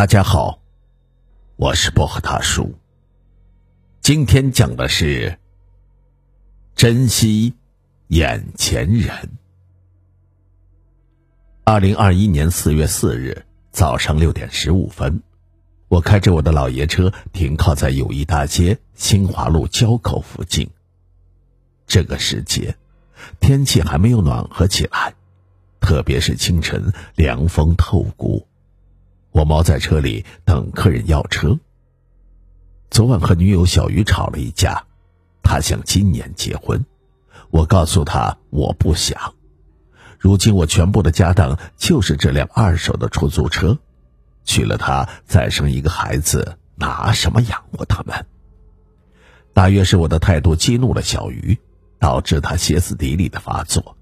大家好，我是薄荷大叔。今天讲的是珍惜眼前人。二零二一年四月四日早上六点十五分，我开着我的老爷车停靠在友谊大街新华路交口附近。这个时节，天气还没有暖和起来，特别是清晨，凉风透骨。我猫在车里等客人要车。昨晚和女友小鱼吵了一架，他想今年结婚，我告诉他我不想。如今我全部的家当就是这辆二手的出租车，娶了她再生一个孩子，拿什么养活他们？大约是我的态度激怒了小鱼，导致他歇斯底里的发作，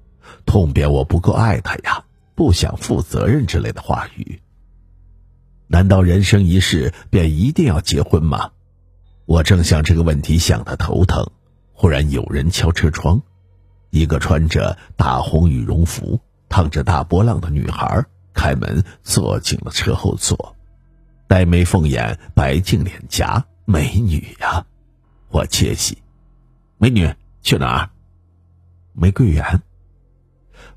痛扁我不够爱他呀，不想负责任之类的话语。难道人生一世便一定要结婚吗？我正想这个问题想得头疼，忽然有人敲车窗，一个穿着大红羽绒服、烫着大波浪的女孩开门坐进了车后座，黛眉凤眼、白净脸颊，美女呀！我窃喜。美女去哪儿？玫瑰园。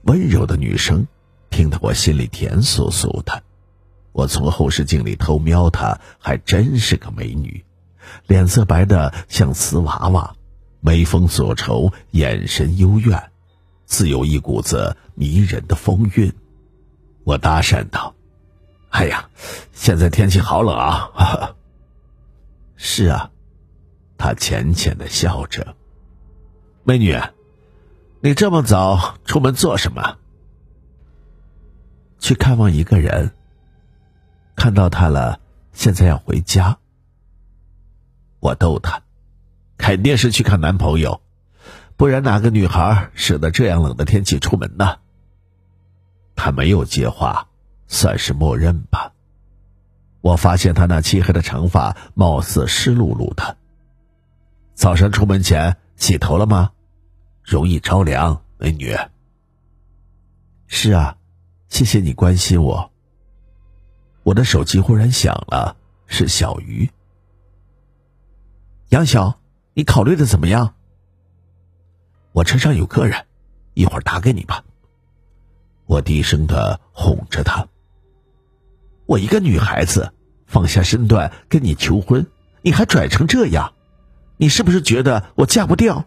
温柔的女声，听得我心里甜酥酥的。我从后视镜里偷瞄她，还真是个美女，脸色白的像瓷娃娃，眉峰锁愁，眼神幽怨，自有一股子迷人的风韵。我搭讪道：“哎呀，现在天气好冷啊！” 是啊，她浅浅的笑着。美女，你这么早出门做什么？去看望一个人。看到他了，现在要回家。我逗他，肯定是去看男朋友，不然哪个女孩舍得这样冷的天气出门呢？他没有接话，算是默认吧。我发现他那漆黑的长发貌似湿漉漉的。早上出门前洗头了吗？容易着凉，美女。是啊，谢谢你关心我。我的手机忽然响了，是小鱼。杨晓，你考虑的怎么样？我车上有客人，一会儿打给你吧。我低声的哄着他。我一个女孩子，放下身段跟你求婚，你还拽成这样，你是不是觉得我嫁不掉？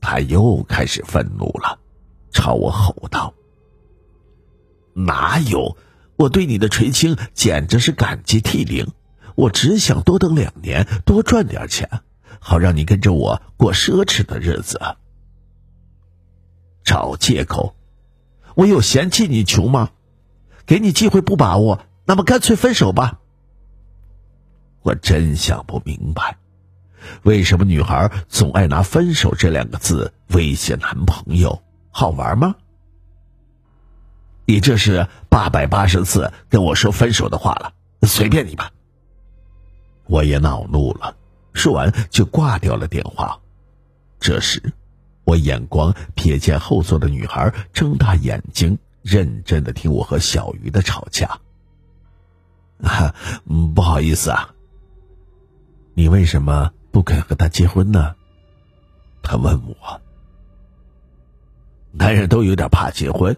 他又开始愤怒了，朝我吼道：“哪有？”我对你的垂青简直是感激涕零，我只想多等两年，多赚点钱，好让你跟着我过奢侈的日子。找借口，我有嫌弃你穷吗？给你机会不把握，那么干脆分手吧。我真想不明白，为什么女孩总爱拿分手这两个字威胁男朋友？好玩吗？你这是八百八十次跟我说分手的话了，随便你吧。我也恼怒了，说完就挂掉了电话。这时，我眼光瞥见后座的女孩睁大眼睛，认真的听我和小鱼的吵架。啊，不好意思啊。你为什么不肯和他结婚呢？他问我。男人都有点怕结婚。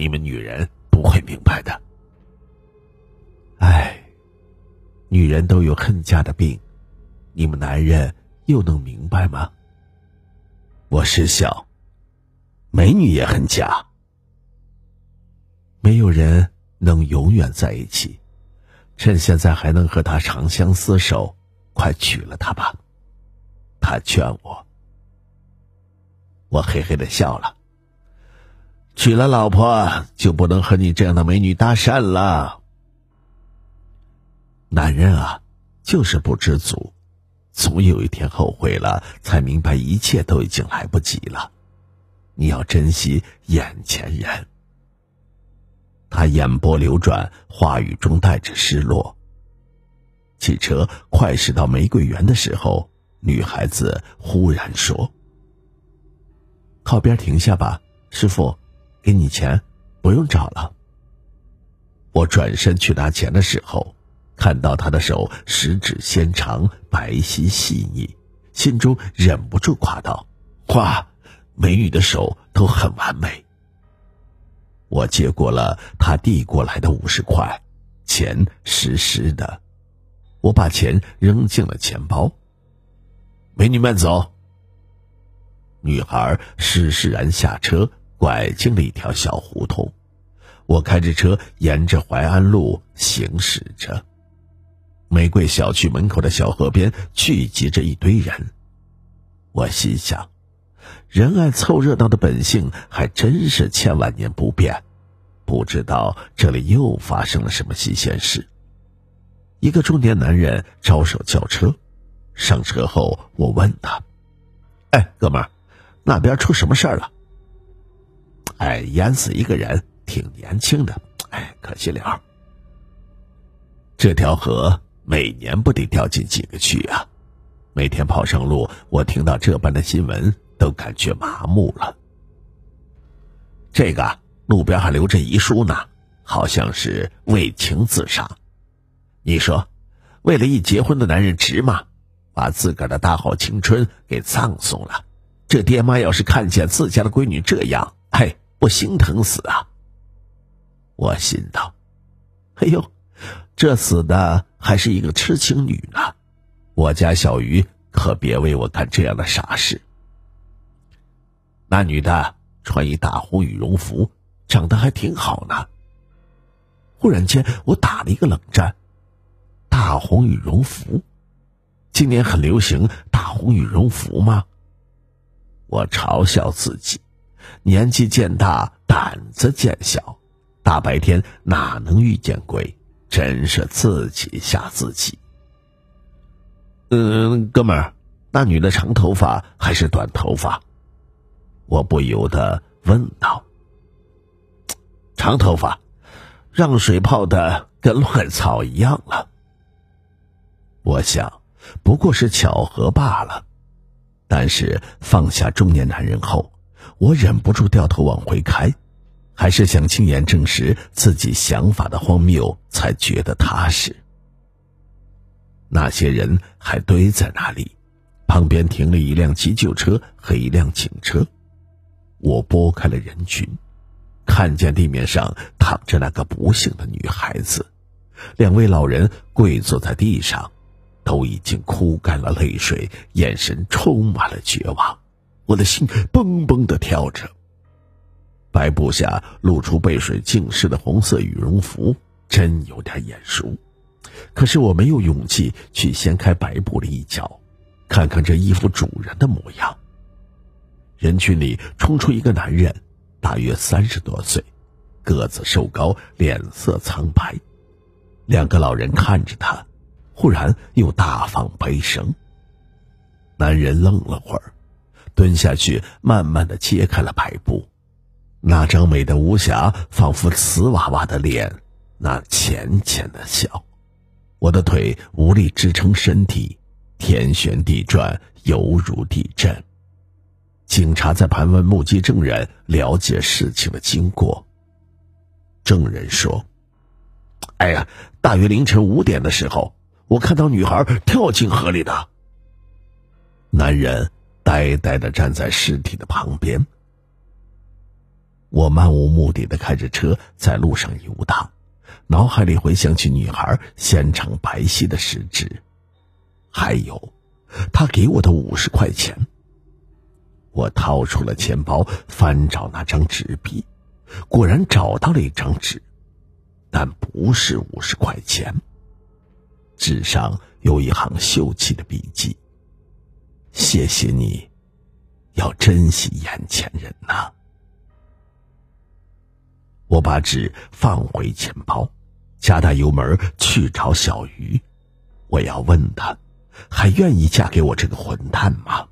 你们女人不会明白的。唉，女人都有恨嫁的病，你们男人又能明白吗？我失笑。美女也恨嫁，没有人能永远在一起。趁现在还能和他长相厮守，快娶了她吧。他劝我。我嘿嘿的笑了。娶了老婆就不能和你这样的美女搭讪了。男人啊，就是不知足，总有一天后悔了，才明白一切都已经来不及了。你要珍惜眼前人。他眼波流转，话语中带着失落。汽车快驶到玫瑰园的时候，女孩子忽然说：“靠边停下吧，师傅。”给你钱，不用找了。我转身去拿钱的时候，看到他的手十指纤长，白皙细腻，心中忍不住夸道：“哇，美女的手都很完美。”我接过了他递过来的五十块，钱湿湿的，我把钱扔进了钱包。美女慢走。女孩施施然下车，拐进了一条小胡同。我开着车沿着淮安路行驶着。玫瑰小区门口的小河边聚集着一堆人。我心想，人爱凑热闹的本性还真是千万年不变。不知道这里又发生了什么新鲜事。一个中年男人招手叫车，上车后我问他：“哎，哥们儿。”那边出什么事了？哎，淹死一个人，挺年轻的，哎，可惜了。这条河每年不得掉进几个去啊！每天跑上路，我听到这般的新闻，都感觉麻木了。这个路边还留着遗书呢，好像是为情自杀。你说，为了一结婚的男人值吗？把自个儿的大好青春给葬送了。这爹妈要是看见自家的闺女这样，嘿，不心疼死啊！我心道：“哎呦，这死的还是一个痴情女呢！我家小鱼可别为我干这样的傻事。”那女的穿一大红羽绒服，长得还挺好呢。忽然间，我打了一个冷战。大红羽绒服，今年很流行大红羽绒服吗？我嘲笑自己，年纪渐大，胆子渐小，大白天哪能遇见鬼？真是自己吓自己。嗯，哥们儿，那女的长头发还是短头发？我不由得问道。长头发，让水泡的跟乱草一样了。我想，不过是巧合罢了。但是放下中年男人后，我忍不住掉头往回开，还是想亲眼证实自己想法的荒谬，才觉得踏实。那些人还堆在那里，旁边停了一辆急救车和一辆警车。我拨开了人群，看见地面上躺着那个不幸的女孩子，两位老人跪坐在地上。都已经哭干了泪水，眼神充满了绝望，我的心嘣嘣的跳着。白布下露出被水浸湿的红色羽绒服，真有点眼熟。可是我没有勇气去掀开白布的一角，看看这衣服主人的模样。人群里冲出一个男人，大约三十多岁，个子瘦高，脸色苍白。两个老人看着他。忽然又大放悲声。男人愣了会儿，蹲下去，慢慢的揭开了白布。那张美的无瑕，仿佛瓷娃娃的脸，那浅浅的笑。我的腿无力支撑身体，天旋地转，犹如地震。警察在盘问目击证人，了解事情的经过。证人说：“哎呀，大约凌晨五点的时候。”我看到女孩跳进河里的。男人呆呆的站在尸体的旁边。我漫无目的的开着车在路上游荡，脑海里回想起女孩纤长白皙的食指，还有她给我的五十块钱。我掏出了钱包，翻找那张纸币，果然找到了一张纸，但不是五十块钱。纸上有一行秀气的笔记：“谢谢你，要珍惜眼前人呐。”我把纸放回钱包，加大油门去找小鱼。我要问他，还愿意嫁给我这个混蛋吗？